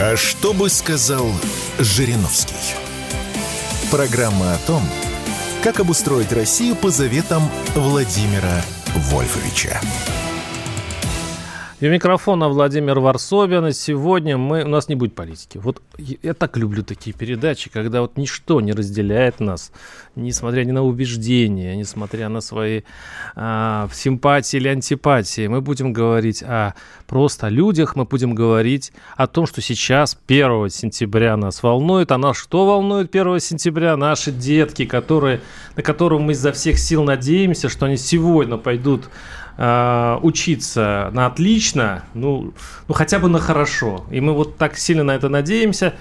А что бы сказал Жириновский? Программа о том, как обустроить Россию по заветам Владимира Вольфовича. И у микрофона Владимир Варсобин. И сегодня мы... у нас не будет политики. Вот я так люблю такие передачи, когда вот ничто не разделяет нас, несмотря ни на убеждения, несмотря на свои а, симпатии или антипатии. Мы будем говорить о просто людях, мы будем говорить о том, что сейчас, 1 сентября, нас волнует. А нас что волнует 1 сентября? Наши детки, которые, на которых мы изо всех сил надеемся, что они сегодня пойдут э, учиться на отлично, ну, ну хотя бы на хорошо. И мы вот так сильно на это надеемся.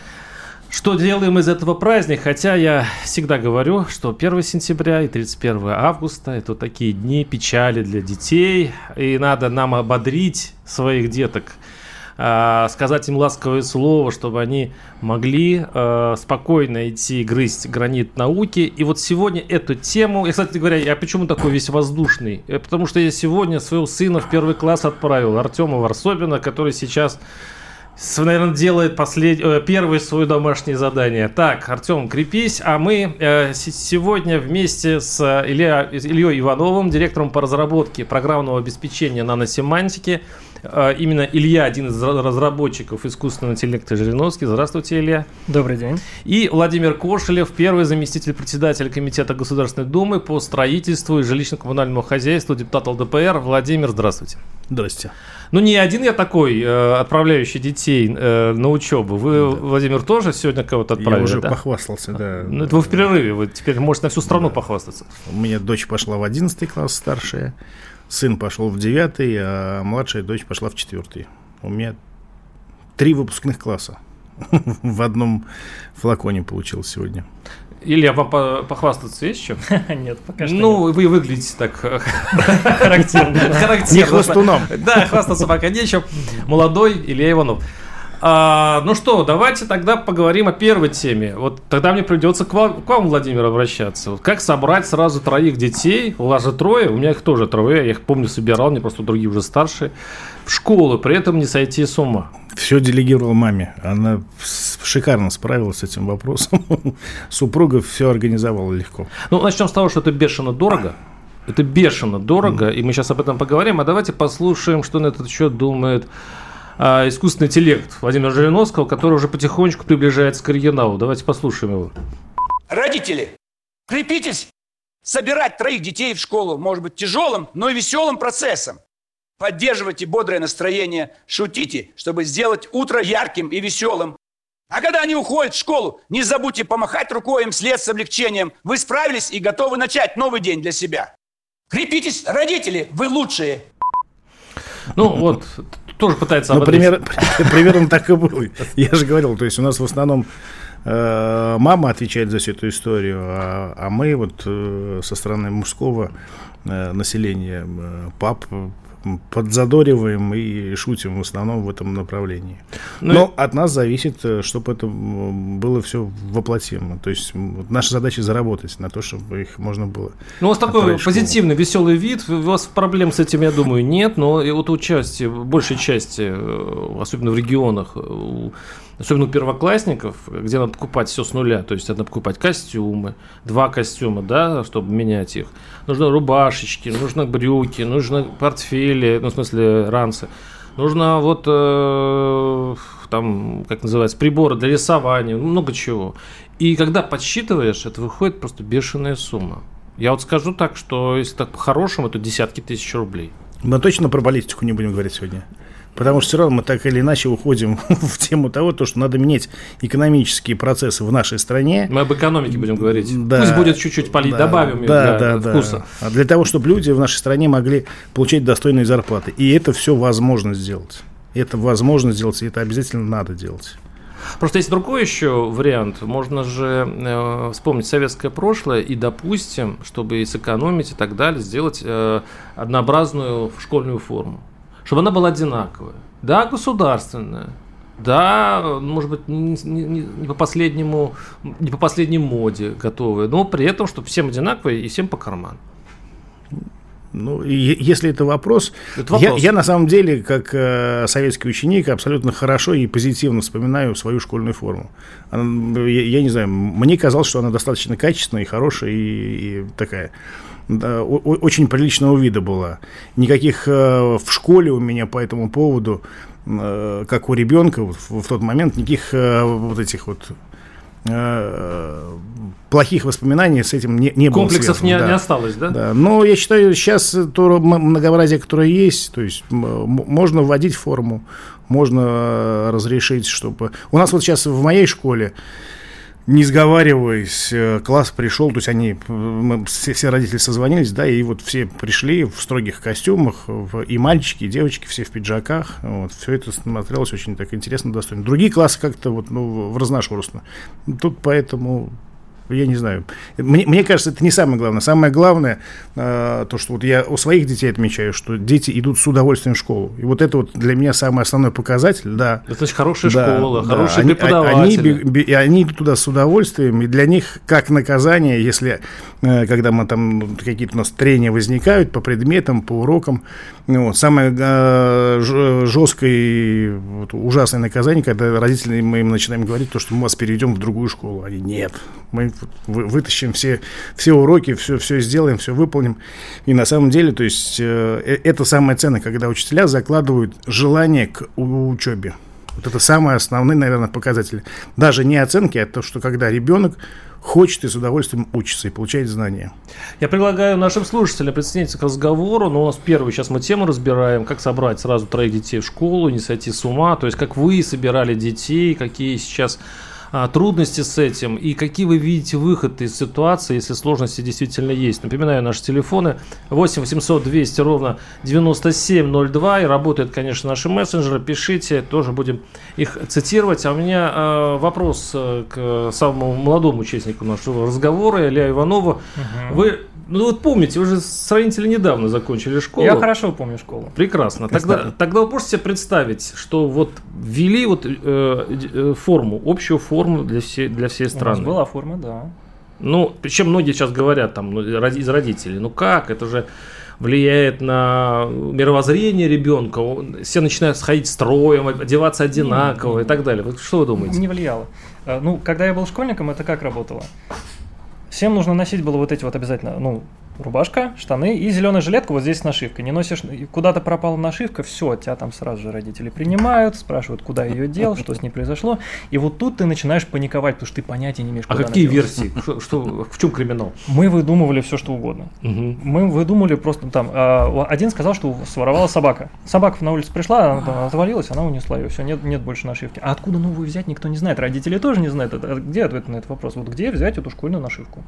Что делаем из этого праздника? Хотя я всегда говорю, что 1 сентября и 31 августа это такие дни печали для детей, и надо нам ободрить своих деток – э, сказать им ласковое слово, чтобы они могли э, спокойно идти грызть гранит науки. И вот сегодня эту тему, и, кстати говоря, я почему такой весь воздушный? Э, потому что я сегодня своего сына в первый класс отправил, Артема Варсобина, который сейчас наверное, делает послед... Э, первое свое домашнее задание. Так, Артем, крепись, а мы э, сегодня вместе с Илья... Ильей Ивановым, директором по разработке программного обеспечения наносемантики, именно Илья, один из разработчиков искусственного интеллекта Жириновский. Здравствуйте, Илья. Добрый день. И Владимир Кошелев, первый заместитель председателя Комитета Государственной Думы по строительству и жилищно-коммунальному хозяйству, депутат ЛДПР. Владимир, здравствуйте. Здравствуйте. Ну, не один я такой, э, отправляющий детей э, на учебу. Вы, да. Владимир, тоже сегодня кого-то отправили? Я уже да? похвастался, да. Ну, это вы в перерыве, вы теперь можете на всю страну да. похвастаться. У меня дочь пошла в 11 класс старшая, сын пошел в 9, а младшая дочь пошла в 4. У меня три выпускных класса в одном флаконе получилось сегодня. Илья, вам похвастаться есть чем? Нет, пока что Ну, вы выглядите так характерно. Не хвостуном. Да, хвастаться пока нечем. Молодой Илья Иванов. А, ну что, давайте тогда поговорим о первой теме. Вот тогда мне придется к вам, к вам Владимир, обращаться. Вот как собрать сразу троих детей? У вас же трое, у меня их тоже трое. Я их помню, собирал, мне просто другие уже старшие. В школу, при этом не сойти с ума. Все делегировал маме. Она шикарно справилась с этим вопросом. Супруга все организовала легко. Ну, начнем с того, что это бешено дорого. Это бешено дорого, и мы сейчас об этом поговорим. А давайте послушаем, что на этот счет думает а, искусственный интеллект Владимира Жириновского, который уже потихонечку приближается к оригиналу. Давайте послушаем его. Родители, крепитесь! Собирать троих детей в школу может быть тяжелым, но и веселым процессом. Поддерживайте бодрое настроение, шутите, чтобы сделать утро ярким и веселым. А когда они уходят в школу, не забудьте помахать рукой им вслед с облегчением. Вы справились и готовы начать новый день для себя. Крепитесь, родители, вы лучшие. Ну вот, тоже пытается ну, пример, Примерно так и было. Я же говорил, то есть у нас в основном э, мама отвечает за всю эту историю, а, а мы вот э, со стороны мужского э, населения, пап, подзадориваем и шутим в основном в этом направлении. Ну, Но и... от нас зависит, э, чтобы это было все воплотимо. То есть наша задача заработать на то, чтобы их можно было. Ну, у вас такой позитивный, веселый вид. У вас проблем с этим, я думаю, нет. Но и вот участие, большей части, э, особенно в регионах, у особенно у первоклассников, где надо покупать все с нуля, то есть надо покупать костюмы, два костюма, да, чтобы менять их. Нужно рубашечки, нужно брюки, нужно портфели, ну, в смысле, ранцы. Нужно вот э, там, как называется, приборы для рисования, много чего. И когда подсчитываешь, это выходит просто бешеная сумма. Я вот скажу так, что если так по-хорошему, это десятки тысяч рублей. Мы точно про политику не будем говорить сегодня. Потому что все равно мы так или иначе уходим в тему того, то, что надо менять экономические процессы в нашей стране. Мы об экономике будем говорить. Да, Пусть будет чуть-чуть полить, да, добавим да, для да, вкуса. Да. Для того, чтобы люди в нашей стране могли получать достойные зарплаты. И это все возможно сделать. Это возможно сделать, и это обязательно надо делать. Просто есть другой еще вариант. Можно же э, вспомнить советское прошлое и, допустим, чтобы сэкономить и так далее, сделать э, однообразную школьную форму чтобы она была одинаковая. Да, государственная, да, может быть, не, не, не по последнему, не по последней моде готовые, но при этом, чтобы всем одинаковые и всем по карману. Ну, и если это вопрос, Это вопрос. Я, я на самом деле, как э, советский ученик, абсолютно хорошо и позитивно вспоминаю свою школьную форму. Она, я, я не знаю, мне казалось, что она достаточно качественная и хорошая, и, и такая да, очень приличного вида была. Никаких э, в школе у меня по этому поводу, э, как у ребенка вот в, в тот момент, никаких э, вот этих вот плохих воспоминаний с этим не, не было Комплексов не, да. не осталось, да? Да, но я считаю, сейчас то многообразие, которое есть, то есть можно вводить форму, можно разрешить, чтобы... У нас вот сейчас в моей школе, не сговариваясь, э, класс пришел, то есть они, э, мы все, все родители созвонились, да, и вот все пришли в строгих костюмах, в- и мальчики, и девочки, все в пиджаках, вот, все это смотрелось очень так интересно, достойно. Другие классы как-то вот, ну, в разношерстно. Тут поэтому я не знаю. Мне, мне кажется, это не самое главное. Самое главное, э, то, что вот я у своих детей отмечаю, что дети идут с удовольствием в школу. И вот это вот для меня самый основной показатель, да. Это значит хорошая Да, школа, да. хорошие Они- преподаватели. Они, они идут туда с удовольствием, и для них как наказание, если, э, когда мы там ну, какие-то у нас трения возникают по предметам, по урокам, ну, вот, самое э, жесткое и вот ужасное наказание, когда родители мы им начинаем говорить, то, что мы вас переведем в другую школу. Они нет. Мы вытащим все, все уроки, все, все сделаем, все выполним. И на самом деле, то есть, э, э, это самое ценное, когда учителя закладывают желание к учебе. Вот это самые основные, наверное, показатели. Даже не оценки, а то, что когда ребенок хочет и с удовольствием учится и получает знания. Я предлагаю нашим слушателям присоединиться к разговору. Но у нас первую сейчас мы тему разбираем, как собрать сразу троих детей в школу, не сойти с ума. То есть, как вы собирали детей, какие сейчас а, трудности с этим и какие вы видите выход из ситуации, если сложности действительно есть. Напоминаю, наши телефоны 8 800 200 ровно 9702 и работают, конечно, наши мессенджеры. Пишите, тоже будем их цитировать. А у меня э, вопрос к самому молодому участнику нашего разговора, Илья Иванову. Вы, ну вот помните, вы же сравнительно недавно закончили школу. Я хорошо помню школу. Прекрасно. Тогда, тогда вы можете себе представить, что вот ввели вот э, э, форму, общую форму для всей, для всей У нас страны. была форма, да. Ну, причем многие сейчас говорят там ну, из родителей, ну как, это же влияет на мировоззрение ребенка, все начинают сходить строем, одеваться одинаково и так далее. Вот что вы думаете? Не влияло. Э, Ну, когда я был школьником, это как работало? Всем нужно носить было вот эти вот обязательно, ну, рубашка, штаны и зеленая жилетка вот здесь с нашивкой. Не носишь, куда-то пропала нашивка, все, тебя там сразу же родители принимают, спрашивают, куда ее дел, что с ней произошло. И вот тут ты начинаешь паниковать, потому что ты понятия не имеешь, А какие версии? Что, что- в чем криминал? Мы выдумывали все, что угодно. Мгм. Мы выдумали просто там. а, один сказал, что своровала собака. Собака на улице пришла, она там отвалилась, она унесла ее. Все, нет, нет больше нашивки. А откуда новую взять, никто не знает. Родители тоже не знают. Где ответ на этот вопрос? Вот где взять эту школьную нашивку?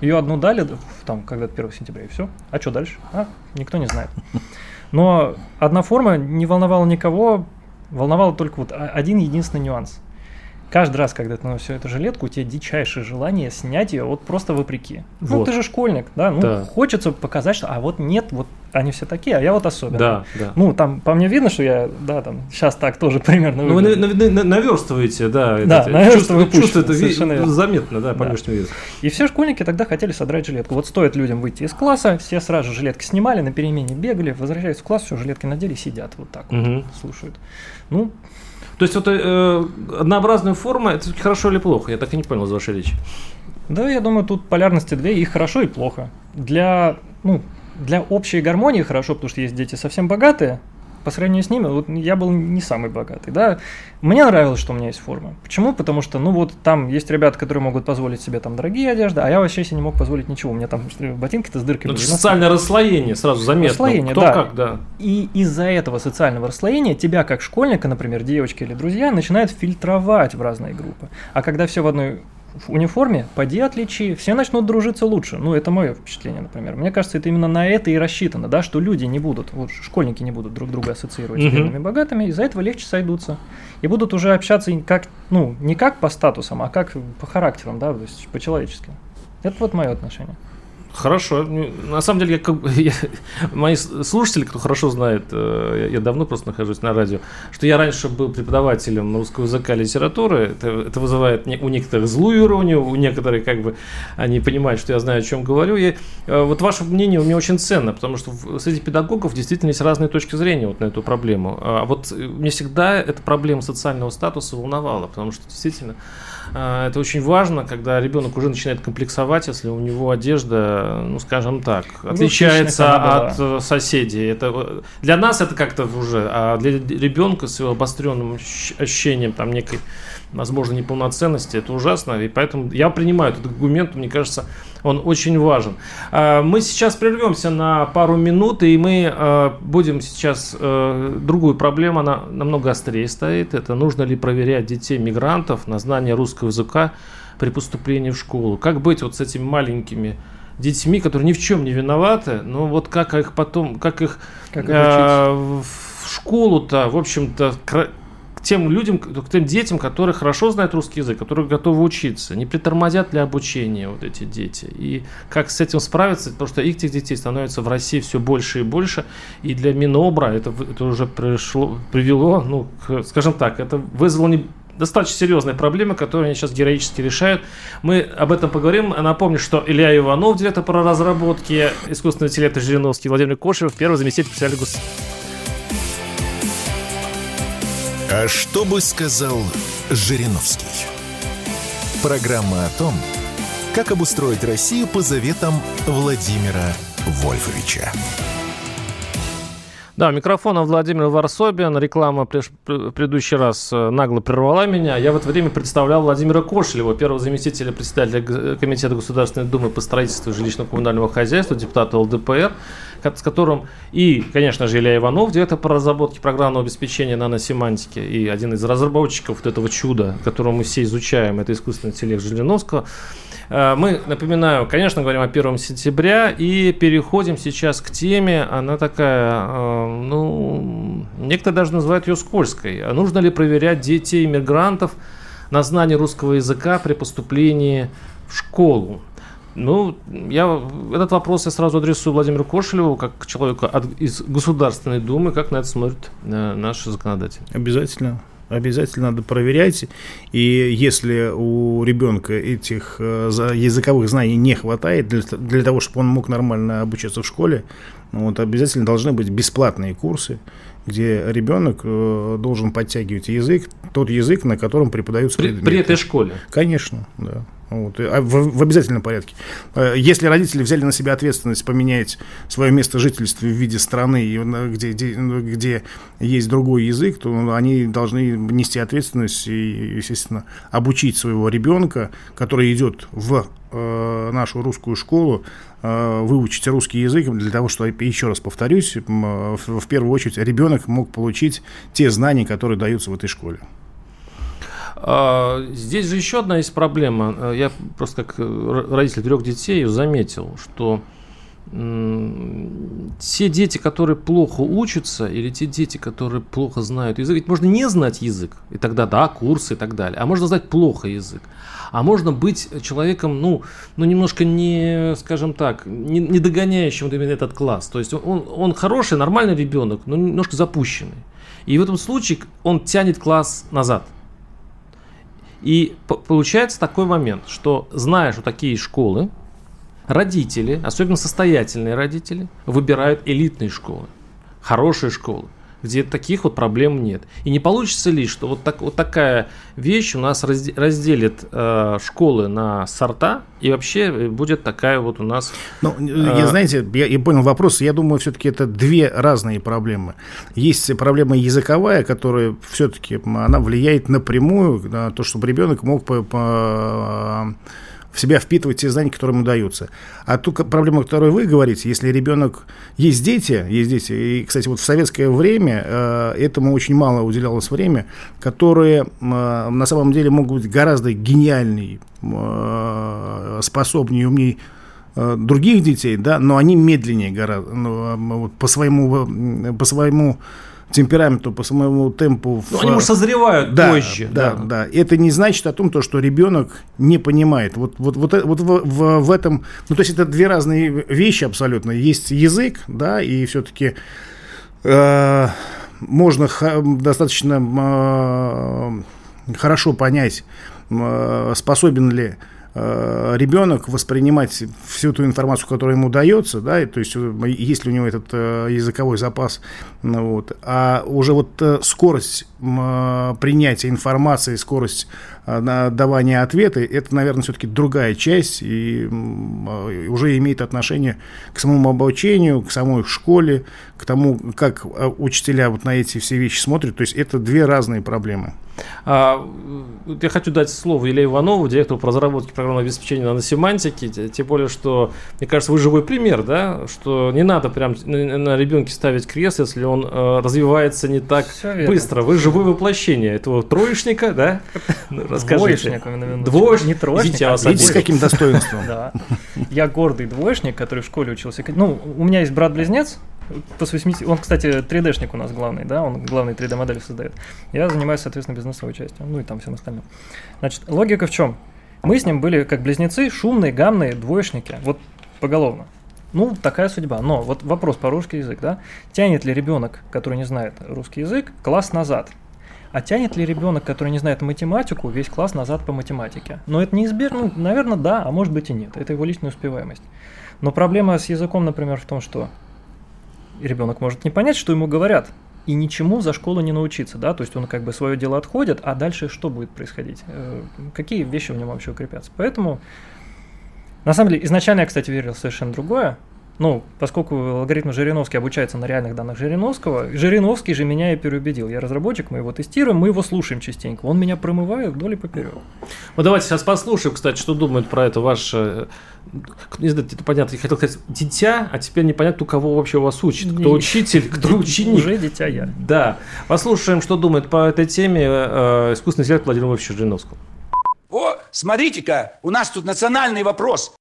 Ее одну дали там когда-то 1 сентября, и все. А что дальше? А, никто не знает. Но одна форма не волновала никого, волновала только вот один единственный нюанс. Каждый раз, когда ты носишь эту жилетку, у тебя дичайшее желание снять ее вот просто вопреки. Ну, Вот. ты же школьник, да, ну, Да. хочется показать, что, а вот нет, вот они все такие, а я вот особенный. Да, да. Ну, там, по мне видно, что я, да, там, сейчас так тоже примерно Ну, вы на- на- на- наверстываете, да. Да, это- наверстываю чувство, чувство путь, это ви- заметно, да, по Да. внешнему виду. И все школьники тогда хотели содрать жилетку. Вот стоит людям выйти из класса, все сразу жилетки снимали, на перемене бегали, возвращаются в класс, все, жилетки надели, сидят вот так вот, Мгм. слушают. Ну, То есть вот э, однообразная форма, это хорошо или плохо? Я так и не понял из вашей речи. Да, я думаю, тут полярности две, и хорошо, и плохо. Для, ну, для общей гармонии хорошо, потому что есть дети совсем богатые, по сравнению с ними, вот я был не самый богатый, да. Мне нравилось, что у меня есть форма. Почему? Потому что, ну вот, там есть ребята, которые могут позволить себе там дорогие одежды, а я вообще себе не мог позволить ничего. У меня там ботинки-то с дырками Ну, это Ну, социальное расслоение сразу заметно. Расслоение, Кто да. как, да. И из-за этого социального расслоения тебя, как школьника, например, девочки или друзья, начинают фильтровать в разные группы. А когда все в одной униформе, поди отличи, все начнут дружиться лучше. Ну, это мое впечатление, например. Мне кажется, это именно на это и рассчитано, да, что люди не будут, вот школьники не будут друг друга ассоциировать с бедными и богатыми, из-за этого легче сойдутся. И будут уже общаться как, ну, не как по статусам, а как по характерам, да, то есть по-человечески. Это вот мое отношение. Хорошо. На самом деле, я, я, мои слушатели, кто хорошо знает, э, я давно просто нахожусь на радио, что я раньше был преподавателем русского языка и литературы. Это, это вызывает у некоторых злую иронию, у некоторых как бы они понимают, что я знаю, о чем говорю. И э, вот ваше мнение у меня очень ценно, потому что среди педагогов действительно есть разные точки зрения вот на эту проблему. А вот мне всегда эта проблема социального статуса волновала, потому что действительно это очень важно, когда ребенок уже начинает комплексовать, если у него одежда, ну, скажем так, ну, отличается от э, соседей. Это, э, для нас это как-то уже, а для ребенка с его обостренным ощущением там некой возможно, неполноценности, это ужасно, и поэтому я принимаю этот аргумент, мне кажется, он очень важен. А, мы сейчас прервемся на пару минут, и мы а, будем сейчас... Э, другую проблему, она намного острее стоит. Это нужно ли проверять детей мигрантов на знание русского языка при поступлении в школу. Как быть вот с этими маленькими детьми, которые ни в чем не виноваты, но вот как их потом, как их, как их э, в школу-то, в общем-то, к тем людям, к тем детям, которые хорошо знают русский язык, которые готовы учиться, не притормозят для обучения вот эти дети. И как с этим справиться, потому что этих детей становится в России все больше и больше, и для Минобра это, это уже пришло, привело, ну, к, скажем так, это вызвало не, достаточно серьезные проблемы, которые они сейчас героически решают. Мы об этом поговорим. Напомню, что Илья Иванов, директор по разработке искусственного интеллекта Жириновский, Владимир Кошев, первый заместитель председателя гос... А что бы сказал Жириновский? Программа о том, как обустроить Россию по заветам Владимира Вольфовича. Да, микрофон Владимир Варсобин. Реклама в предыдущий раз э, нагло прервала меня. Я в это время представлял Владимира Кошелева, первого заместителя председателя Комитета Государственной Думы по строительству жилищно-коммунального хозяйства, депутата ЛДПР, с которым и, конечно же, Илья Иванов, директор по разработке программного обеспечения наносемантики и один из разработчиков вот этого чуда, которого мы все изучаем, это искусственный интеллект Жириновского. Э, мы, напоминаю, конечно, говорим о 1 сентября и переходим сейчас к теме. Она такая, э, ну, некоторые даже называют ее скользкой. Нужно ли проверять детей иммигрантов на знание русского языка при поступлении в школу? Ну, я этот вопрос я сразу адресую Владимиру Кошелеву, как человеку от, из Государственной Думы, как на это смотрит э, наши законодатели. Обязательно обязательно надо проверять. И если у ребенка этих э, языковых знаний не хватает для, для того, чтобы он мог нормально обучаться в школе, вот обязательно должны быть бесплатные курсы, где ребенок э, должен подтягивать язык, тот язык, на котором преподаются при, При этой школе? Конечно, да. Вот, а в, в обязательном порядке. Э, если родители взяли на себя ответственность поменять свое место жительства в виде страны, где, где, ну, где есть другой язык, то они должны нести ответственность и, естественно, обучить своего ребенка, который идет в э, нашу русскую школу, э, выучить русский язык для того, чтобы, еще раз повторюсь, в, в первую очередь ребенок мог получить те знания, которые даются в этой школе. А, здесь же еще одна есть проблема. Я просто как э, родитель трех детей заметил, что те дети, которые плохо учатся, или те дети, которые плохо знают язык, ведь можно не знать язык, и тогда да, курсы и так далее, а можно знать плохо язык. А можно быть человеком, ну, ну немножко не, скажем так, не, не догоняющим именно этот класс. То есть он, он хороший, нормальный ребенок, но немножко запущенный. И в этом случае он тянет класс назад – и получается такой момент, что зная, что такие школы, родители, особенно состоятельные родители, выбирают элитные школы, хорошие школы где таких вот проблем нет. И не получится ли, что вот, так, вот такая вещь у нас разделит э, школы на сорта, и вообще будет такая вот у нас... Ну, э, я, знаете, я, я понял вопрос, я думаю, все-таки это две разные проблемы. Есть проблема языковая, которая все-таки, она влияет напрямую на то, чтобы ребенок мог по, по в себя впитывать те знания, которые ему даются. А ту проблему, о которой вы говорите, если ребенок... Есть дети, есть дети, и, кстати, вот в советское время э, этому очень мало уделялось время, которые э, на самом деле могут быть гораздо гениальнее, э, способнее, умнее других детей, да, но они медленнее гораздо, ну, по своему, по своему темпераменту, по самому темпу. Ну, в... они, может, созревают да, позже. Да, да, да. Это не значит о том, то, что ребенок не понимает. Вот, вот, вот, вот в, в, в этом... Ну, то есть это две разные вещи абсолютно. Есть язык, да, и все-таки э, можно достаточно э, хорошо понять, э, способен ли Э, ребенок воспринимать всю ту информацию, которая ему дается, да, то есть э, есть ли у него этот э, языковой запас, ну, вот, а уже вот скорость принятия информации, скорость давания ответа, это, наверное, все-таки другая часть и уже имеет отношение к самому обучению, к самой школе, к тому, как учителя вот на эти все вещи смотрят, то есть это две разные проблемы. А, я хочу дать слово Илье Иванову, директору по разработке программного обеспечения наносемантики. Тем более, что, мне кажется, вы живой пример, да, что не надо прям на, на ребенке ставить крест, если он э, развивается не так быстро. Вы живое воплощение этого троечника, да? Ну, расскажите. Двоечник. Не троечник, Видите, а Видите, с каким достоинством. Да. Я гордый двоечник, который в школе учился. Ну, у меня есть брат-близнец, по 80... Он, кстати, 3D-шник у нас главный, да, он главный 3D-модель создает. Я занимаюсь, соответственно, бизнесовой частью, ну и там всем остальным. Значит, логика в чем? Мы с ним были как близнецы, шумные, гамные, двоечники, вот поголовно. Ну, такая судьба. Но вот вопрос по русский язык, да? Тянет ли ребенок, который не знает русский язык, класс назад? А тянет ли ребенок, который не знает математику, весь класс назад по математике? Но это неизбежно, ну, наверное, да, а может быть и нет. Это его личная успеваемость. Но проблема с языком, например, в том, что ребенок может не понять, что ему говорят, и ничему за школу не научиться, да, то есть он как бы свое дело отходит, а дальше что будет происходить? Э, какие вещи в нем вообще укрепятся? Поэтому, на самом деле, изначально я, кстати, верил в совершенно другое, ну, поскольку алгоритм Жириновский обучается на реальных данных Жириновского, Жириновский же меня и переубедил. Я разработчик, мы его тестируем, мы его слушаем частенько. Он меня промывает вдоль и поперек. Ну, давайте сейчас послушаем, кстати, что думает про это ваш... Э, не знаю, это понятно, я хотел сказать дитя, а теперь непонятно, кого вообще вас учит. Кто учитель, кто ученик. Уже дитя я. Да. Послушаем, что думает по этой теме э, искусственный интеллект Владимир Владимирович Жириновского. О, смотрите-ка, у нас тут национальный вопрос.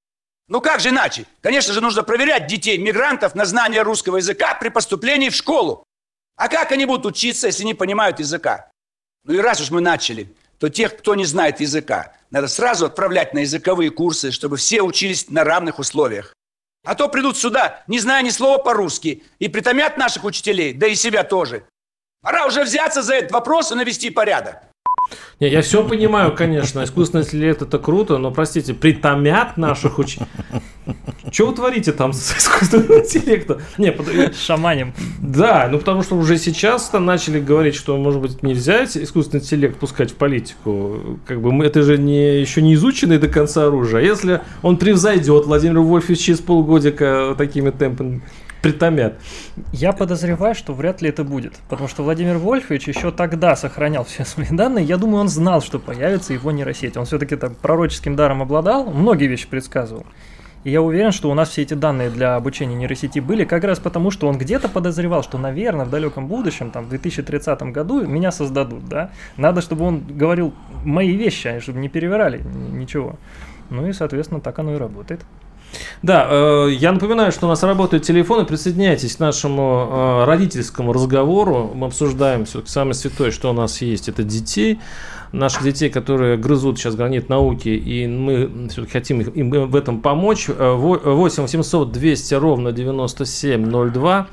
Ну как же иначе? Конечно же, нужно проверять детей, мигрантов на знание русского языка при поступлении в школу. А как они будут учиться, если не понимают языка? Ну и раз уж мы начали, то тех, кто не знает языка, надо сразу отправлять на языковые курсы, чтобы все учились на равных условиях. А то придут сюда, не зная ни слова по-русски, и притомят наших учителей, да и себя тоже. Пора уже взяться за этот вопрос и навести порядок. Не, я все понимаю, конечно, искусственный интеллект это круто, но, простите, притомят наших учеников. Что вы творите там с искусственным интеллектом? Не, под... Шаманем. Да, ну потому что уже сейчас там начали говорить, что, может быть, нельзя искусственный интеллект пускать в политику. Как бы мы, это же не, еще не изученное до конца оружие. А если он превзойдет Владимир Вольфович через полгодика такими темпами, притомят. Я подозреваю, что вряд ли это будет, потому что Владимир Вольфович еще тогда сохранял все свои данные. Я думаю, он знал, что появится его нейросеть. Он все-таки так пророческим даром обладал, многие вещи предсказывал. И я уверен, что у нас все эти данные для обучения нейросети были как раз потому, что он где-то подозревал, что, наверное, в далеком будущем, там, в 2030 году меня создадут, да. Надо, чтобы он говорил мои вещи, а чтобы не перевирали ничего. Ну и, соответственно, так оно и работает. Да, э, я напоминаю, что у нас работают телефоны. Присоединяйтесь к нашему э, родительскому разговору. Мы обсуждаем все самое святое, что у нас есть. Это детей, наших детей, которые грызут сейчас гранит науки, и мы все-таки хотим им в этом помочь. 8 800 200 ровно 9702.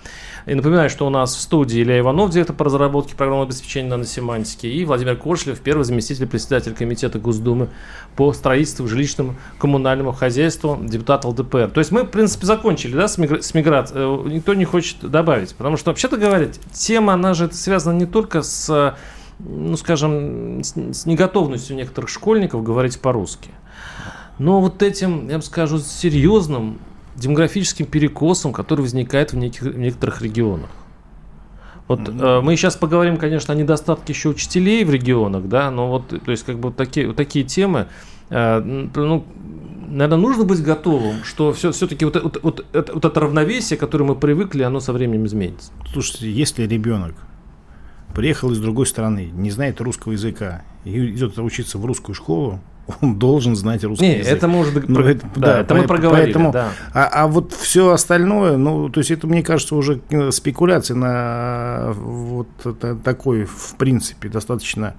И напоминаю, что у нас в студии Илья Иванов, директор по разработке программного обеспечения наносемантики, и Владимир Коршлев, первый заместитель председателя комитета Госдумы по строительству, жилищному, коммунальному хозяйству, депутат ЛДПР. То есть мы, в принципе, закончили да, с, мигра-. Э, никто не хочет добавить. Потому что, вообще-то говоря, тема, она же связана не только с ну, скажем, с неготовностью некоторых школьников говорить по-русски. Но вот этим, я бы скажу, серьезным демографическим перекосом, который возникает в, неких, в некоторых регионах. Вот mm-hmm. э, мы сейчас поговорим, конечно, о недостатке еще учителей в регионах, да, но вот, то есть, как бы вот такие, вот такие темы, э, ну, наверное, нужно быть готовым, что все, все-таки вот, вот, вот, это, вот это равновесие, к которому мы привыкли, оно со временем изменится. Слушайте, если ребенок приехал из другой страны, не знает русского языка и идет учиться в русскую школу, он должен знать русский Не, язык. это мы уже Ну, это- да, это мы поэт- проговорили, Поэтому, да. а, а вот все остальное, ну, то есть это, мне кажется, уже э, спекуляция на вот это- такой, в принципе, достаточно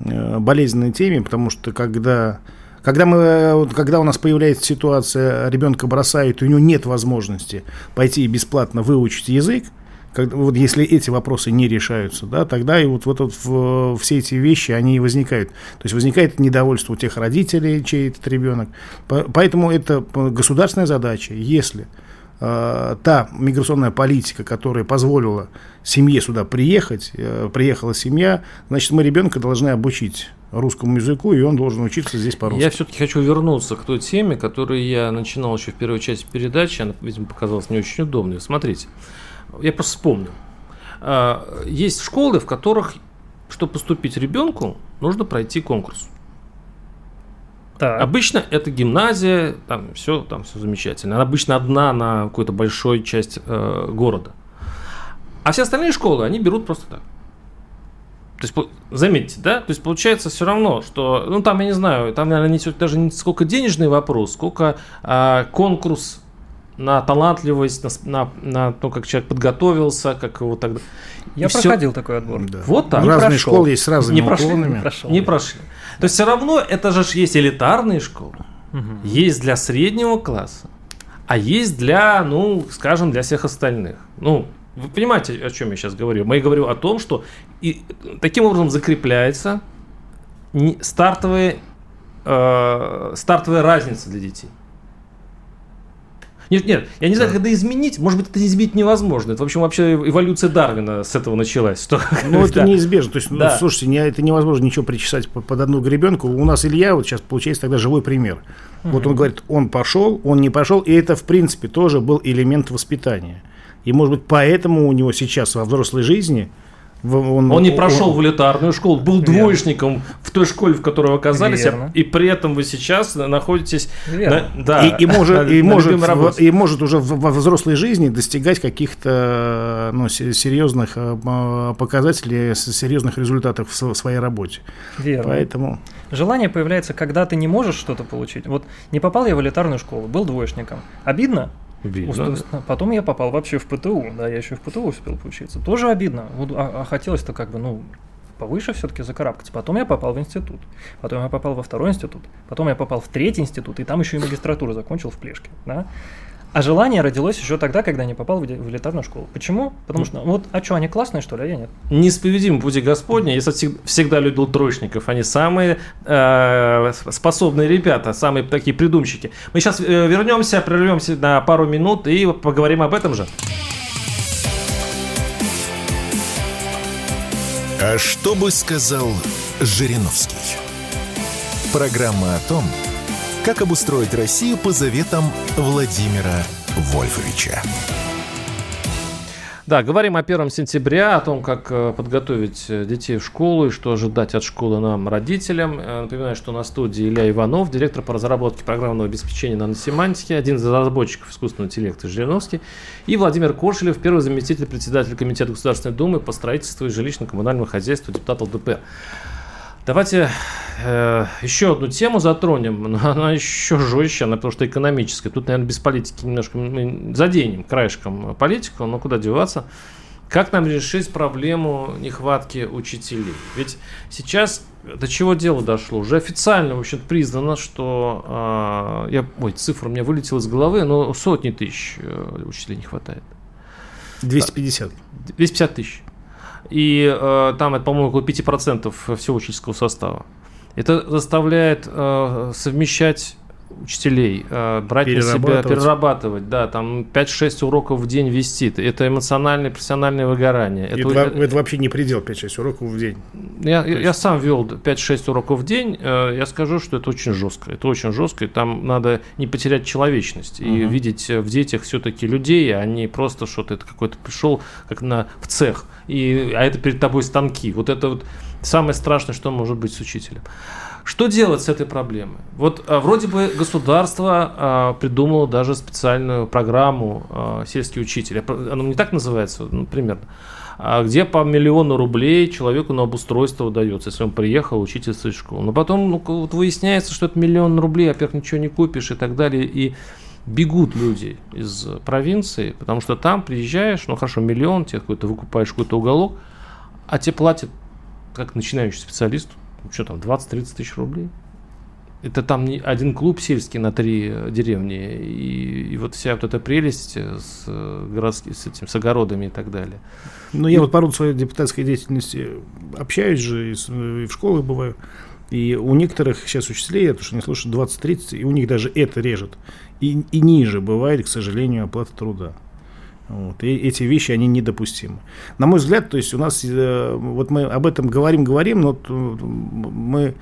э, болезненной теме, потому что когда, когда, мы, э, когда у нас появляется ситуация, ребенка бросают, и у него нет возможности пойти и бесплатно выучить язык, когда, вот если эти вопросы не решаются, да, тогда и вот, вот, вот в- все эти вещи, они и возникают. То есть возникает недовольство у тех родителей, чей этот ребенок. По- Поэтому это государственная задача. Если э, та миграционная политика, которая позволила семье сюда приехать, э, приехала семья, значит, мы ребенка должны обучить русскому языку, и он должен учиться здесь по-русски. Я все-таки хочу вернуться к той теме, которую я начинал еще в первой части передачи. Она, видимо, показалась не очень удобной. Смотрите, я просто вспомнил. А, Есть школы, в которых, чтобы поступить ребенку, нужно пройти конкурс. Так. Обычно это гимназия, там все, там все замечательно. Она обычно одна на какой-то большой часть э, города. А все остальные школы, они берут просто так. То есть, заметьте, да? То есть, получается все равно, что, ну, там, я не знаю, там, наверное, не даже не сколько денежный вопрос, сколько а, конкурс на талантливость, на, на, на то, как человек подготовился, как его тогда... Я И проходил такой отбор. Да. Вот так. Разные прошел. школы есть с разными Не прошли, уклонами. Не прошел. Не прошли. То есть все равно это же есть элитарные школы, Мгм. есть для среднего класса, а есть для, ну, скажем, для всех остальных. Ну, вы понимаете, о чем я сейчас говорю? Я говорю о том, что и таким образом закрепляется не- стартовая, э, стартовая разница для детей. Нет, нет, я не знаю, как это изменить. Может быть, это изменить невозможно. Это, в общем, вообще эволюция Дарвина с этого началась. Что, Ну, это когда- неизбежно. То есть, ну, Да. слушайте, не, это невозможно ничего причесать по- под одну гребенку. У нас Илья, вот сейчас получается тогда живой пример. Вот он говорит, он пошел, он не пошел, и это, в принципе, тоже был элемент воспитания. И, может быть, поэтому у него сейчас во взрослой жизни он, Он не прошел в элитарную школу, был Верно. двоечником в той школе, в которой вы оказались, а- Верно. и при этом вы сейчас находитесь Верно. на- да, и, и может, на- и, на может, в- и может уже в- во взрослой жизни достигать каких-то ну, се- серьезных э, м, показателей, серьезных результатов в св- своей работе. Верно. Поэтому Желание появляется, когда ты не можешь что-то получить. Вот не попал я в элитарную школу, был двоечником. Обидно? Видно. Потом я попал вообще в ПТУ, да, я еще в ПТУ успел поучиться. Тоже обидно. Вот, а, а хотелось-то как бы, ну, повыше все-таки закарабкаться. Потом я попал в институт. Потом я попал во второй институт. Потом я попал в третий институт, и там еще и магистратуру закончил в Плешке, да. А желание родилось еще тогда, когда не попал в эли- в элитарную школу. Почему? Потому что, вот, а что, они классные, что ли, а я нет? Неисповедимы пути Господня. Я всег- всегда любил троечников. Они самые э, способные ребята, самые такие придумщики. Мы сейчас вернемся, прервемся на пару минут и поговорим об этом же. А что бы сказал Жириновский? Программа о том, как обустроить Россию по заветам Владимира Вольфовича. Да, говорим о 1 сентября, о том, как э, подготовить э, детей в школу и что ожидать от школы нам, родителям. Э, Напоминаю, что на студии Илья Иванов, директор по разработке программного обеспечения наносемантики, один из разработчиков искусственного интеллекта Жириновский, и Владимир Кошелев, первый заместитель председателя Комитета Государственной Думы по строительству и жилищно-коммунальному хозяйству, депутат ЛДПР. Давайте э, еще одну тему затронем, но она еще жестче, она потому что экономическая. Тут, наверное, без политики немножко мы заденем краешком политику, но куда деваться. Как нам решить проблему нехватки учителей? Ведь сейчас до чего дело дошло? Уже официально, в общем признано, что... э, я, ой, цифра у меня вылетела из головы, но сотни тысяч э, учителей не хватает. 250. 250 тысяч. И э, там это, по-моему, около 5% всего учительского состава. Это заставляет э, совмещать учителей, э, брать на себя, Перерабатывать. да, там 5-6 уроков в день вести. Это эмоциональное, профессиональное выгорание. Это, Это- это вообще не предел 5-6 уроков в день. я, я- я сам вел 5-6 уроков в день. э, Я скажу, что это очень жестко. Это очень жестко. И там надо не потерять человечность и Мгм. видеть в детях все-таки людей, а не просто что-то это какой-то пришел как на в цех, и, а это перед тобой станки. Вот это вот самое страшное, что может быть с учителем. Что делать с этой проблемой? Вот а, вроде бы государство а, придумало даже специальную программу а, «Сельский учитель». Она не так называется, ну, примерно. а где по миллиону рублей человеку на обустройство удается, если он приехал учить из школы. Но потом ну, вот выясняется, что это миллион рублей, во-первых, ничего не купишь и так далее. И бегут люди из провинции, потому что там приезжаешь, ну хорошо, миллион, тебе какой-то выкупаешь какой-то уголок, а тебе платят как начинающий специалист, ну, что там, 20-30 тысяч рублей. Это там не один клуб сельский на три э, деревни, и, и вот вся вот эта прелесть с, э, городскими, с, этим, с огородами и так далее. Ну, я вот по роду своей депутатской деятельности общаюсь же, и, и в школах бываю, и у некоторых сейчас учителей, я то, что не слушаю, 20-30, и у них даже это режет. И, и ниже бывает, к сожалению, оплата труда. Вот. И эти вещи, они недопустимы. На мой взгляд, то есть у нас, э, вот мы об этом говорим, говорим, но мы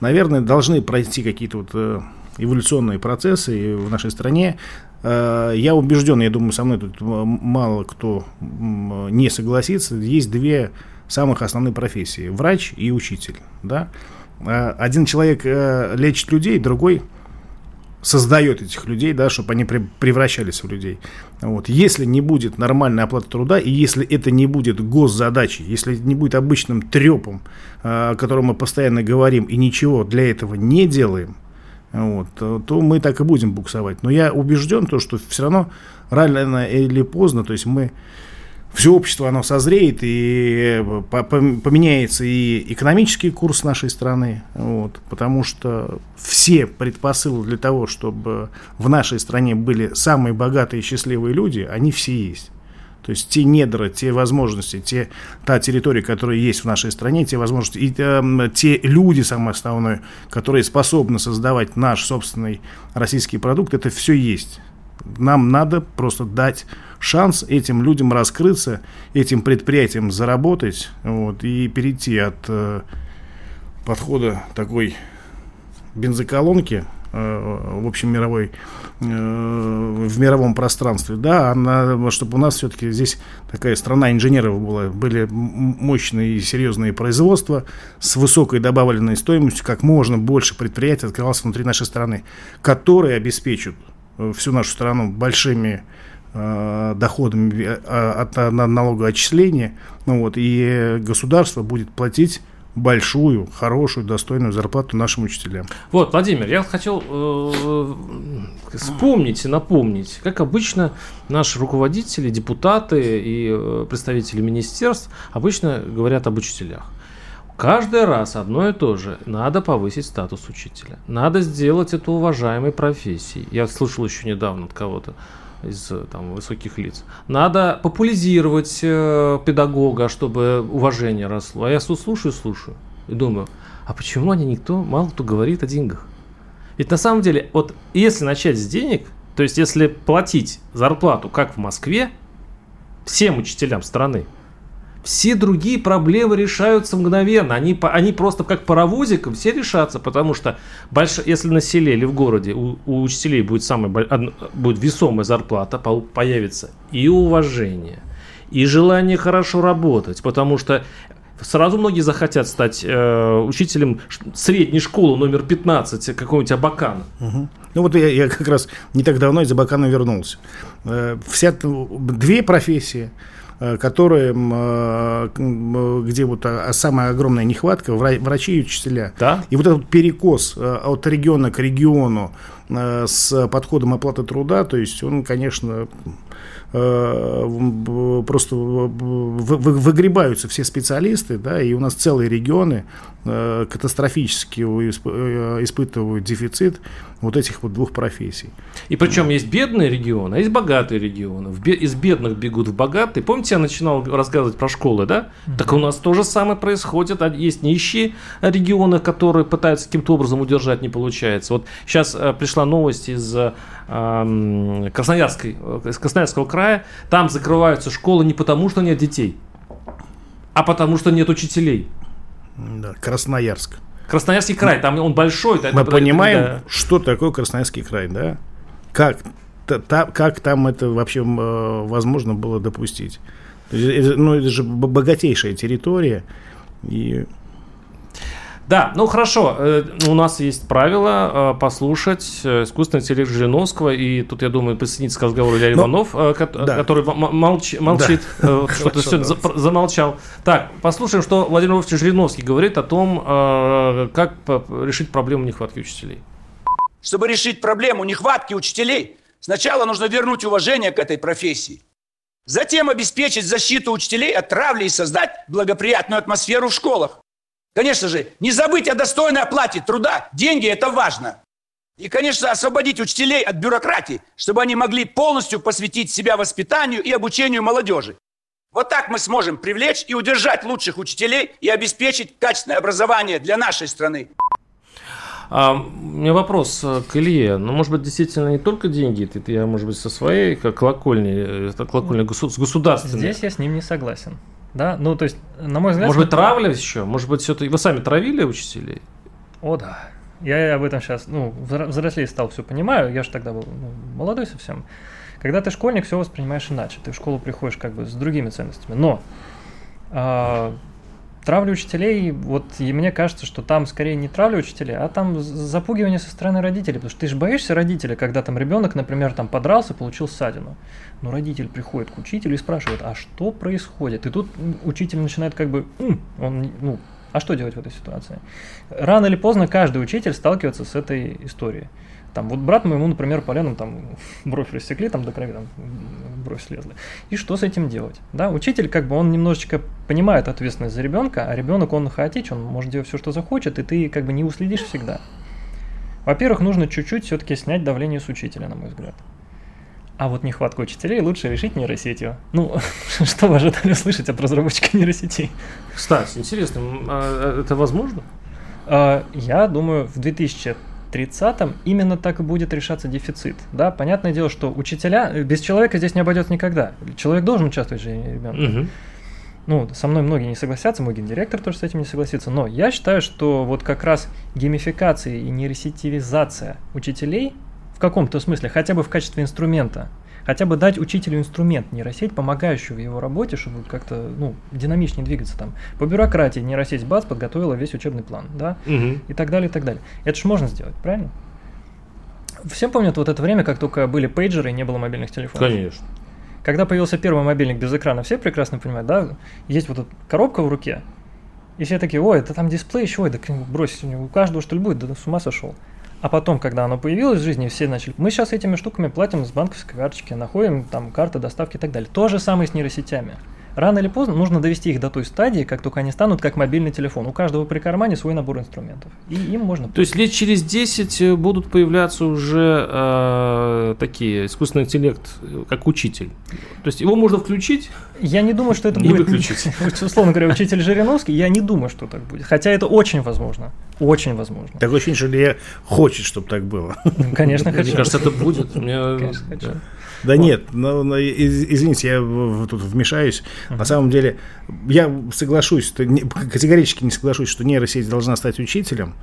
наверное, должны пройти какие-то вот э, эволюционные процессы в нашей стране. Э, я убежден, я думаю, со мной тут мало кто не согласится. Есть две самых основные профессии – врач и учитель. Да? Э, один человек лечит людей, другой – создает этих людей, да, чтобы они превращались в людей. Вот. Если не будет нормальной оплаты труда, и если это не будет госзадачей, если не будет обычным трепом, а, о котором мы постоянно говорим, и ничего для этого не делаем, вот, то мы так и будем буксовать. Но я убежден, то, что все равно рано или поздно, то есть мы все общество оно созреет и э, поменяется и экономический курс нашей страны, вот, потому что все предпосылы для того, чтобы в нашей стране были самые богатые и счастливые люди, они все есть. То есть те недра, те возможности, те, та территория, которая есть в нашей стране, те возможности, и э, те люди, самое основное, которые способны создавать наш собственный российский продукт, это все есть. Нам надо просто дать шанс этим людям раскрыться, этим предприятиям заработать вот, и перейти от э, подхода такой бензоколонки э, в общем мировой э, в мировом пространстве, да, она, чтобы у нас все-таки здесь такая страна инженеров была, были мощные и серьезные производства с высокой добавленной стоимостью, как можно больше предприятий открывалось внутри нашей страны, которые обеспечат э, всю нашу страну большими Э, доходами э, от налогоотчисления, ну вот, и государство будет платить большую, хорошую, достойную зарплату нашим учителям. Вот, Владимир, я хотел э, вспомнить и напомнить, как обычно наши руководители, депутаты и э, представители министерств обычно говорят об учителях. Каждый раз одно и то же. Надо повысить статус учителя. Надо сделать это уважаемой профессией. Я слышал еще недавно от кого-то из там, высоких лиц. Надо популяризировать э, педагога, чтобы уважение росло. А я слушаю, слушаю и думаю, а почему они никто, мало кто говорит о деньгах? Ведь на самом деле, вот если начать с денег, то есть если платить зарплату, как в Москве, всем учителям страны, все другие проблемы решаются мгновенно. Они, они просто как паровозиком все решатся, потому что больш... если на селе или в городе у, у учителей будет, самая, будет весомая зарплата, появится и уважение, и желание хорошо работать, потому что сразу многие захотят стать э, учителем средней школы номер 15 какого-нибудь Абакана. Угу. Ну вот я, я как раз не так давно из Абакана вернулся. Э, вся, две профессии – которые, э, где вот а, самая огромная нехватка, врачи и учителя. Да? И вот этот перекос э, от региона к региону с подходом оплаты труда, то есть он, конечно, просто выгребаются все специалисты, да, и у нас целые регионы катастрофически испытывают дефицит вот этих вот двух профессий. И причем есть бедные регионы, а есть богатые регионы. Из бедных бегут в богатые. Помните, я начинал рассказывать про школы, да? Mm-hmm. Так у нас то же самое происходит. А есть нищие регионы, которые пытаются каким-то образом удержать, не получается. Вот сейчас э, пришла новость из э, Красноярской, э, из Красноярского края. Там закрываются школы не потому, что нет детей, а потому, что нет учителей. Да, Красноярск. Красноярский край, там он большой. Мы это, понимаем, да. что такое Красноярский край, да? Как, та, как там это вообще э, возможно было допустить? Это, ну, это же богатейшая территория. И... Да, ну хорошо, э, у нас есть правило э, послушать э, искусственный интеллект Жириновского, и тут, я думаю, присоединиться к разговору Илья Но- Иванов, э, ко- да. который м- молчи- молчит, э, что-то Хорошо, сегодня за- замолчал. Так, послушаем, что Владимир Вольфович Жириновский говорит о том, э, как решить проблему нехватки учителей. Чтобы решить проблему нехватки учителей, сначала нужно вернуть уважение к этой профессии. Затем обеспечить защиту учителей от травли и создать благоприятную атмосферу в школах. Конечно же, не забыть о достойной оплате труда. Деньги – это важно. И, конечно, освободить учителей от бюрократии, чтобы они могли полностью посвятить себя воспитанию и обучению молодежи. Вот так мы сможем привлечь и удержать лучших учителей и обеспечить качественное образование для нашей страны. А, у меня вопрос э, к Илье. Ну, может быть, действительно не только деньги, это я, может быть, со своей как колокольни, э, это колокольня госу- с государственной. Здесь я с ним не согласен. Да, ну то есть, на мой взгляд... Может быть, травля еще? Может быть, все-таки вы сами травили учителей? О, да. Я об этом сейчас, ну, взро- взрослее стал, все понимаю. Я же тогда был ну, молодой совсем. Когда ты школьник, все воспринимаешь иначе. Ты в школу приходишь как бы с другими ценностями. Но а, травля учителей, вот и мне кажется, что там скорее не травля учителей, а там запугивание со стороны родителей. Потому что ты же боишься родителя, когда там ребенок, например, там подрался, получил ссадину. Но родитель приходит к учителю и спрашивает, а что происходит? И тут учитель начинает как бы, «М, он, ну, а что делать в этой ситуации? Рано или поздно каждый учитель сталкивается с этой историей. Там вот брат моему, например, поленом там бровь рассекли, там до крови там бровь слезла. И что с этим делать? Да, учитель как бы он немножечко понимает ответственность за ребенка, а ребенок он хаотичен, он может делать все, что захочет, и ты как бы не уследишь всегда. Во-первых, нужно чуть-чуть все-таки снять давление с учителя, на мой взгляд. А вот нехватку учителей лучше решить нейросетью. Ну, что вы ожидали услышать от разработчика нейросетей? Кстати, интересно, м, а это возможно? А, Я думаю, в 2030-м именно так и будет решаться дефицит. Да, понятное дело, что учителя э, без человека здесь не обойдется никогда. Человек должен участвовать в жизни ребенка. Мгм. Ну, со мной многие не согласятся, мой гендиректор тоже с этим не согласится, но я считаю, что вот как раз геймификация и нейросетивизация учителей в каком-то смысле, хотя бы в качестве инструмента, хотя бы дать учителю инструмент, нейросеть, помогающую в его работе, чтобы как-то, ну, динамичнее двигаться там. По бюрократии нейросеть БАЦ подготовила весь учебный план, да, Мгм. и так далее, и так далее. Это же можно сделать, правильно? Все помнят вот это время, как только были пейджеры и не было мобильных телефонов. Конечно. Когда появился первый мобильник без экрана, все прекрасно понимают, да? Есть вот эта коробка в руке, и все такие, ой, это там дисплей еще, ой, да брось, у каждого что ли будет, да с ума сошел. А потом, когда оно появилось в жизни, все начали, мы сейчас этими штуками платим с банковской карточки, находим там карты доставки и так далее. То же самое с нейросетями. Рано или поздно нужно довести их до той стадии, как только они станут как мобильный телефон. У каждого при кармане свой набор инструментов. И им можно... То есть лет через 10 э, будут появляться уже э, такие искусственный интеллект, э, как учитель. То есть его можно включить. Я не думаю, что это будет... выключить. Условно говоря, учитель Жириновский, я не думаю, что так будет. Хотя это очень возможно. Очень возможно. Такое ощущение, что Илья хочет, чтобы так было. Конечно, Мне хочу. кажется, это будет. Мне- Конечно, хочу. Да. Да нет, ну, ну, из- извините, я тут вмешаюсь. На самом деле, я соглашусь, категорически не соглашусь, что нейросеть должна стать учителем.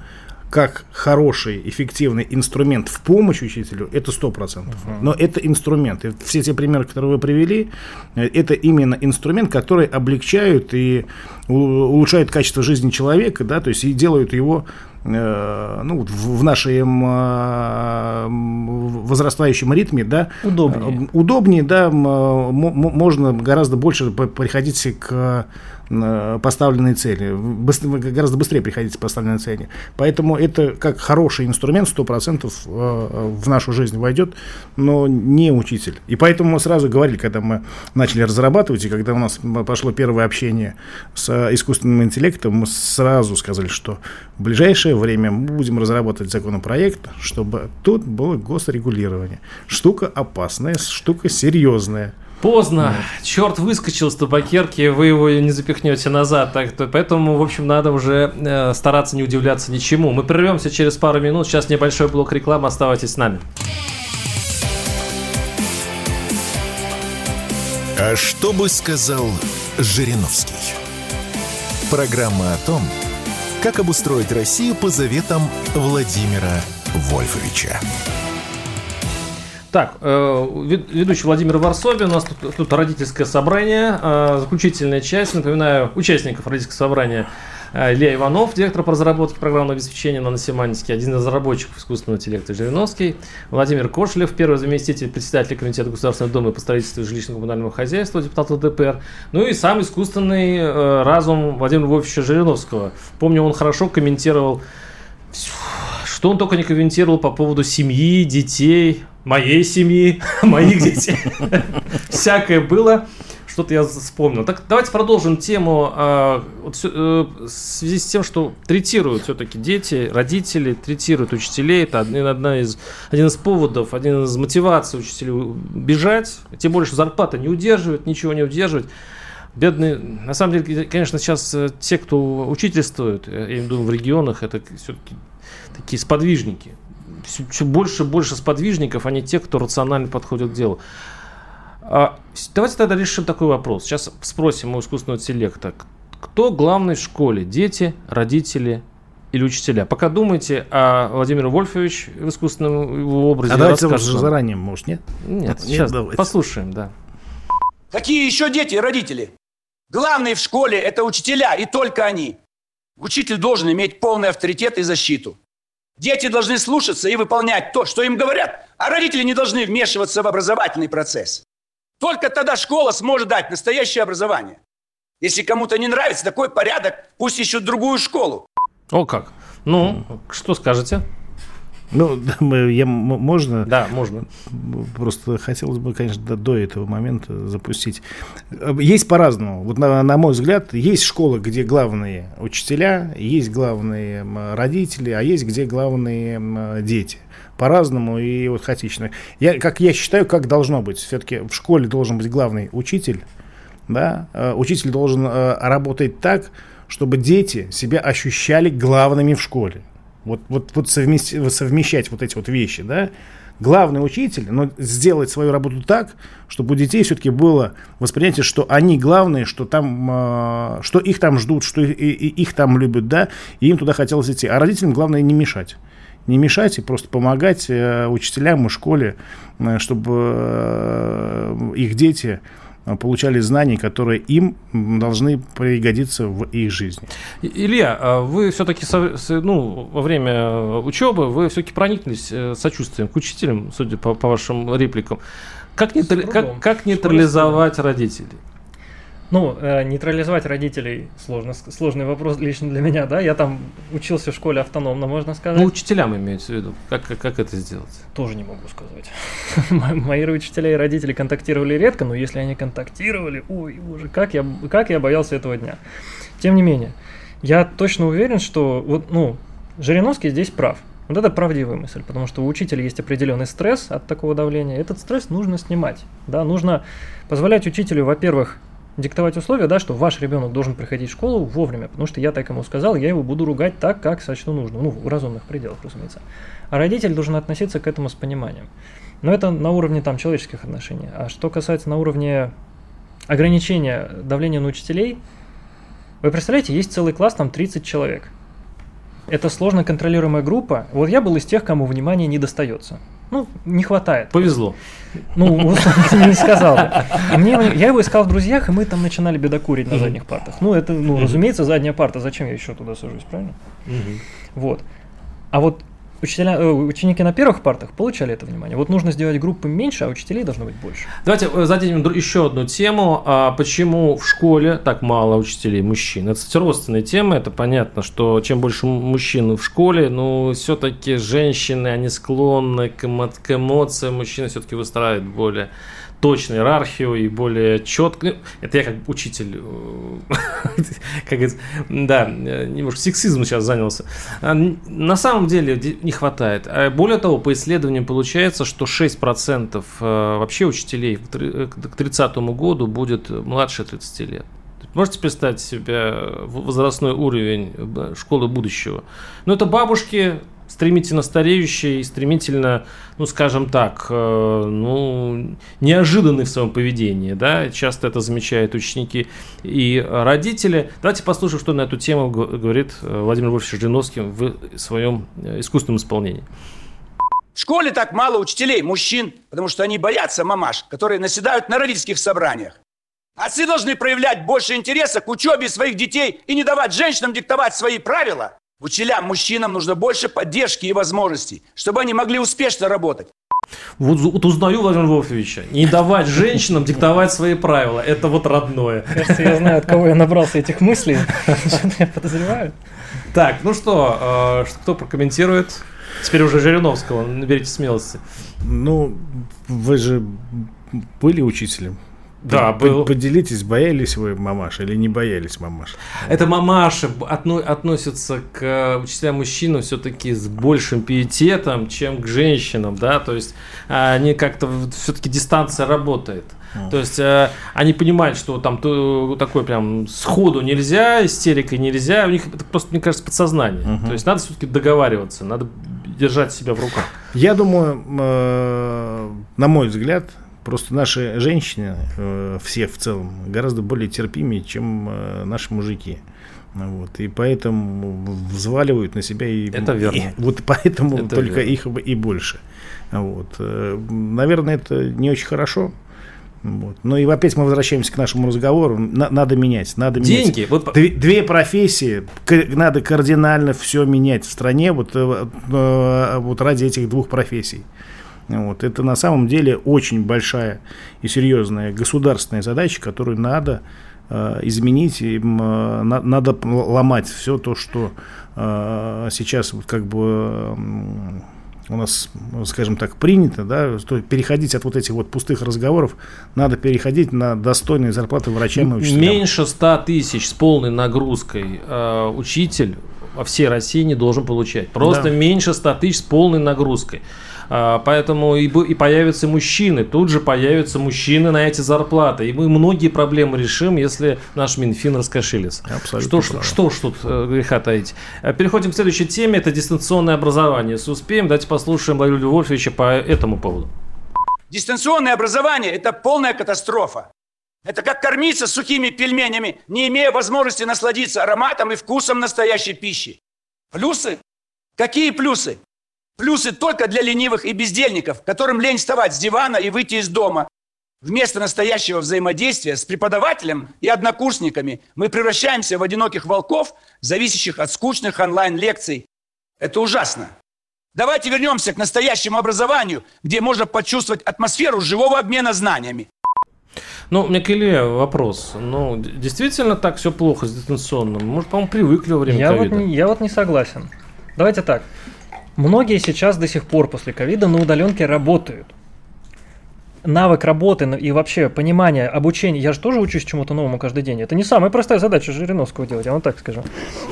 Как хороший, эффективный инструмент в помощь учителю, это 100%. Но это инструмент. И все те примеры, которые вы привели, э, это именно инструмент, который облегчают и у- улучшают качество жизни человека, да, то есть и делают его ну, вот в, нашем э, возрастающем ритме, да, Удобнее. э, удобнее, да, э, можно гораздо больше приходить к э, поставленной цели, Быс- вы гораздо быстрее приходите к поставленной цели. Поэтому это как хороший инструмент 100% э, в нашу жизнь войдет, но не учитель. И поэтому мы сразу говорили, когда мы начали разрабатывать, и когда у нас пошло первое общение с э, искусственным интеллектом, мы сразу сказали, что в ближайшее время мы будем разрабатывать законопроект, чтобы тут было госрегулирование. Штука опасная, штука серьезная. Поздно. Черт выскочил из табакерки, вы его не запихнете назад. Так, то- поэтому, в общем, надо уже э, стараться не удивляться ничему. Мы прервемся через пару минут. Сейчас небольшой блок рекламы. Оставайтесь с нами. А что бы сказал Жириновский? Программа о том, как обустроить Россию по заветам Владимира Вольфовича. Так, э, ведущий Владимир Варсобин, у нас тут, тут родительское собрание, э, заключительная часть. Напоминаю, участников родительского собрания э, Илья Иванов, директор по разработке программного обеспечения наносемантики, один из разработчиков искусственного интеллекта Жириновский, Владимир Кошелев, первый заместитель председателя Комитета Государственной Думы по строительству жилищно-коммунального хозяйства, депутат ЛДПР, ну и сам искусственный разум Владимира Львовича Жириновского. Помню, он хорошо комментировал что он только не комментировал по поводу семьи, детей, моей семьи, моих детей. Всякое было. Что-то я вспомнил. Так, давайте продолжим тему э, вот, э, в связи с тем, что третируют все-таки дети, родители, третируют учителей. Это один, одна из, один из поводов, один из мотиваций учителей бежать. Тем более, что зарплата не удерживает, ничего не удерживает. Бедные, на самом деле, конечно, сейчас э, те, кто учительствует, я имею в виду в регионах, это все-таки такие сподвижники. Все, все больше и больше сподвижников, а не те, кто рационально подходит к делу. А, давайте тогда решим такой вопрос. Сейчас спросим у искусственного интеллекта. Кто главный в школе? Дети, родители или учителя? Пока думайте, а Владимир Вольфович в искусственном его образе А давайте уже заранее, может, нет? Нет, нет сейчас давайте. послушаем, да. Какие еще дети и родители? Главные в школе – это учителя, и только они. Учитель должен иметь полный авторитет и защиту. Дети должны слушаться и выполнять то, что им говорят, а родители не должны вмешиваться в образовательный процесс. Только тогда школа сможет дать настоящее образование. Если кому-то не нравится такой порядок, пусть ищут другую школу. О как. Ну, что скажете? Ну, я, можно? Да, можно. Просто хотелось бы, конечно, до, до этого момента запустить. Есть по-разному. Вот на, на мой взгляд, есть школы, где главные учителя, есть главные родители, а есть где главные дети по-разному и вот хаотично. Я, как я считаю, как должно быть. Все-таки в школе должен быть главный учитель. Да? Э, учитель должен э, работать так, чтобы дети себя ощущали главными в школе. Вот, вот, вот совместить, совмещать вот эти вот вещи, да. Главный учитель, но сделать свою работу так, чтобы у детей все-таки было восприятие, что они главные, что там, э, что их там ждут, что и, и, их там любят, да, и им туда хотелось идти. А родителям главное не мешать не мешать и просто помогать э, учителям и школе, э, чтобы э, их дети получали знания, которые им должны пригодиться в их жизни. Илья, а вы все-таки ну, во время учебы вы все-таки прониклись э, сочувствием к учителям, судя по, по вашим репликам. Как, нейтрали... как, как нейтрализовать родителей? Ну, э, нейтрализовать родителей сложно, сложный вопрос лично для меня, да. Я там учился в школе автономно, можно сказать. Ну, учителям имеется в виду. Как, как, как это сделать? Тоже не могу сказать. Мои учителя и родители контактировали редко, но если они контактировали, ой, боже, как я, как я боялся этого дня. Тем не менее, я точно уверен, что вот, ну, Жириновский здесь прав. Вот это правдивая мысль, потому что у учителя есть определенный стресс от такого давления. Этот стресс нужно снимать. Да, нужно позволять учителю, во-первых, диктовать условия, да, что ваш ребенок должен приходить в школу вовремя, потому что я так ему сказал, я его буду ругать так, как сочту нужно, ну, в разумных пределах, разумеется. А родитель должен относиться к этому с пониманием. Но это на уровне там человеческих отношений. А что касается на уровне ограничения давления на учителей, вы представляете, есть целый класс, там 30 человек. Это сложно контролируемая группа. Вот я был из тех, кому внимание не достается. Ну, не хватает. Повезло. Ну, не сказал. Мне, я его искал в друзьях, и мы там начинали бедокурить на задних партах. Ну, это, ну, разумеется, задняя парта. Зачем я еще туда сажусь, правильно? Вот. А вот учителя, э, ученики на первых партах получали это внимание. Вот нужно сделать группы меньше, а учителей должно быть больше. Давайте э, зададим еще одну тему. А почему в школе так мало учителей мужчин? Это, кстати, родственная тема. Это понятно, что чем больше мужчин в школе, ну, все-таки женщины, они склонны к, эмо- к эмоциям. Мужчины все-таки выстраивают более точную иерархию и более четко. Ну, это я как учитель, э, как да, немножко сексизмом сейчас занялся. А, на самом деле не хватает. А более того, по исследованиям получается, что 6% э, вообще учителей к 30 году будет младше 30 лет. Можете представить себе возрастной уровень э, школы будущего? Ну, это бабушки, стремительно стареющие и стремительно, ну, скажем так, э, ну, неожиданный в своем поведении, да, часто это замечают ученики и родители. Давайте послушаем, что на эту тему говорит э, Владимир Вольфович Жириновский в своем э, искусственном исполнении. В школе так мало учителей, мужчин, потому что они боятся мамаш, которые наседают на родительских собраниях. Отцы должны проявлять больше интереса к учебе своих детей и не давать женщинам диктовать свои правила. Учителям, мужчинам нужно больше поддержки и возможностей, чтобы они могли успешно работать. Вот, вот узнаю Владимира Вольфовича. Не давать женщинам диктовать свои правила. Это вот родное. Кажется, я знаю, от кого я набрался этих мыслей. Что-то я подозреваю. Так, ну что, э, кто прокомментирует? Теперь уже Жириновского, наберите смелости. Ну, вы же были учителем. Да, был. Поделитесь, боялись вы мамаш или не боялись мамаш? Это мамаши отно- относятся к учителям мужчинам все-таки с большим пиететом, чем к женщинам, да, то есть э, они как-то все-таки дистанция работает. То есть э, они понимают, что там то- такой прям сходу нельзя, истерикой нельзя, у них это просто, мне кажется, подсознание. То есть надо все-таки договариваться, надо держать себя в руках. Я думаю, э, на мой взгляд, просто наши женщины, э, все в целом, гораздо более терпимее, чем э, наши мужики. Вот, и поэтому взваливают на себя и, Это верно. и вот поэтому Это только верно. их и больше. Вот. э, Наверное, это не очень хорошо. Вот. Ну и опять мы возвращаемся к нашему разговору. На- надо менять, надо менять. Деньги, вот Две, две профессии, надо кардинально все менять в стране вот, вот ради этих двух профессий. Вот. Это на самом деле очень большая и серьезная государственная задача, которую надо э, изменить, и, м, э, на- надо ломать все то, что э, сейчас вот как бы у нас, скажем так, принято, да, то есть переходить от вот этих вот пустых разговоров, надо переходить на достойные зарплаты врачам и учителям. меньше 100 тысяч с полной нагрузкой э, учитель во всей России не должен получать. Просто Да. меньше 100 тысяч с полной нагрузкой. А, Поэтому и, и появятся мужчины, тут же появятся мужчины на эти зарплаты. И мы многие проблемы решим, если наш Минфин раскошелится. Абсолютно Что ж, правы. что ж тут э, греха таить. Э, Переходим к следующей теме. Это дистанционное образование. Если успеем, давайте послушаем Владимира Вольфовича по этому поводу. Дистанционное образование – это полная катастрофа. Это как кормиться сухими пельменями, не имея возможности насладиться ароматом и вкусом настоящей пищи. Плюсы? Какие плюсы? Плюсы только для ленивых и бездельников, которым лень вставать с дивана и выйти из дома. Вместо настоящего взаимодействия с преподавателем и однокурсниками мы превращаемся в одиноких волков, зависящих от скучных онлайн-лекций. Это ужасно. Давайте вернемся к настоящему образованию, где можно почувствовать атмосферу живого обмена знаниями. Ну, мне к Илье вопрос. Ну, действительно так все плохо с дистанционным? Может, по-моему, привыкли во время Я вот, ковида? не, я вот не согласен. Давайте так. Многие сейчас до сих пор после ковида на удаленке работают. Навык работы ну, и вообще понимание, обучение. Я же тоже учусь чему-то новому каждый день. Это не самая простая задача Жириновского делать, я вам так скажу.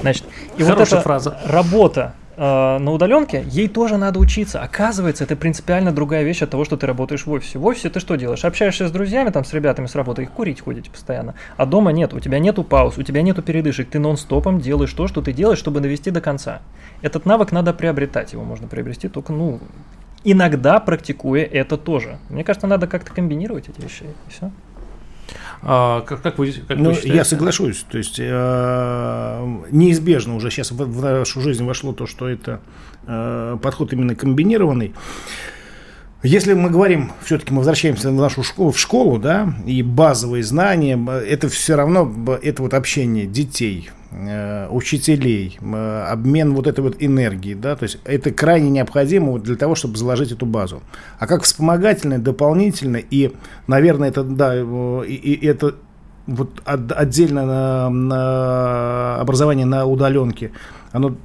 Значит, и вот Хорошая эта фраза. работа э, на удаленке, ей тоже надо учиться. Оказывается, это принципиально другая вещь от того, что ты работаешь в офисе. В офисе ты что делаешь? Общаешься с друзьями, там, с ребятами с работы, их курить ходите постоянно. А дома нет, у тебя нету пауз, у тебя нету передышек. Ты нон-стопом делаешь то, что ты делаешь, чтобы довести до конца. Этот навык надо приобретать. Его можно приобрести только, ну, иногда практикуя это тоже. Мне кажется, надо как-то комбинировать эти вещи. И все. А, как, как вы, как вы Ну, считаете? я соглашусь. То есть э, неизбежно уже сейчас в, в нашу жизнь вошло то, что это э, подход именно комбинированный. Если мы говорим, все-таки мы возвращаемся в нашу школу, в школу, да, и базовые знания, это все равно, это вот общение детей, э, учителей, обмен вот этой вот энергии, да, то есть это крайне необходимо вот для того, чтобы заложить эту базу. А как вспомогательное, дополнительное, и, наверное, это, да, э, и, и это вот от- отдельно на, на образование на удаленке, оно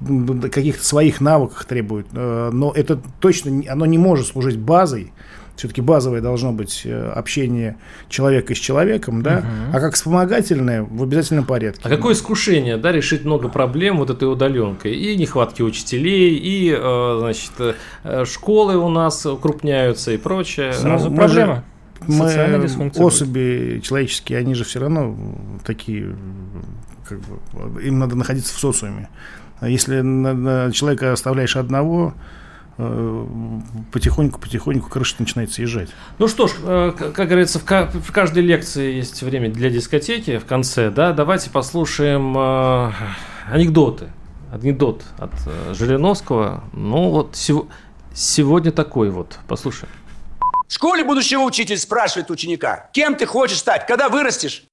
каких-то своих навыков требует, э, но это точно, не- оно не может служить базой. Все-таки базовое должно быть э, общение человека с человеком, да, а как вспомогательное в обязательном порядке. А какое искушение, да, решить много проблем вот этой удаленкой? И нехватки учителей, и, э, значит, школы у нас укрупняются и прочее. Сразу мы проблема. Мы, дисфункция будет. особи человеческие, они же все равно такие, как бы, им надо находиться в социуме. Если человека оставляешь одного, э, потихоньку-потихоньку крыша начинает съезжать. Ну что ж, э, как говорится, в, ка- в каждой лекции есть время для дискотеки в конце, да? Давайте послушаем э, анекдоты. Анекдот от э, Жириновского. Ну вот сего- сегодня такой вот. Послушай. В школе будущего учитель спрашивает ученика, кем ты хочешь стать, когда вырастешь?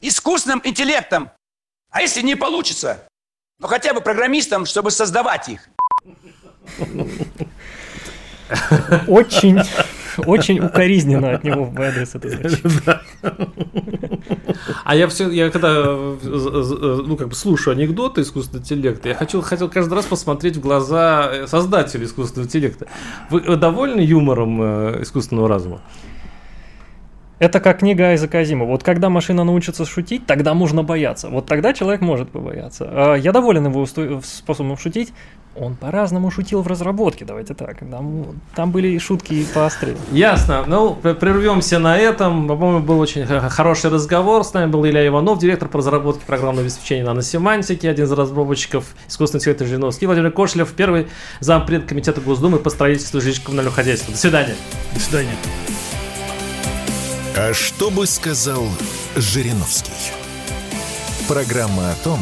Искусственным интеллектом. А если не получится? Ну хотя бы программистом, чтобы создавать их. Очень, очень укоризненно от него в адрес это. А я все, я когда, ну, как бы слушаю анекдоты искусственного интеллекта, я хочу, хотел каждый раз посмотреть в глаза э, создателя искусственного интеллекта. Вы довольны юмором э, искусственного разума? Это как книга Айзека Азимова. Вот когда машина научится шутить, тогда можно бояться. Вот тогда человек может побояться. А, я доволен его способом шутить. Он по-разному шутил в разработке, давайте так. Там, там были шутки и поострее. Ясно. Ну, прервемся на этом. По-моему, был очень хороший разговор. С нами был Илья Иванов, директор по разработке программного обеспечения наносемантики, один из разработчиков искусственного интеллекта Жириновский, Владимир Кошлев, первый зампред комитета Госдумы по строительству жилищного коммунального хозяйства. До свидания. До свидания. А что бы сказал Жириновский? Программа о том,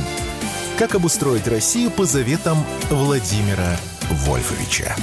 как обустроить Россию по заветам Владимира Вольфовича.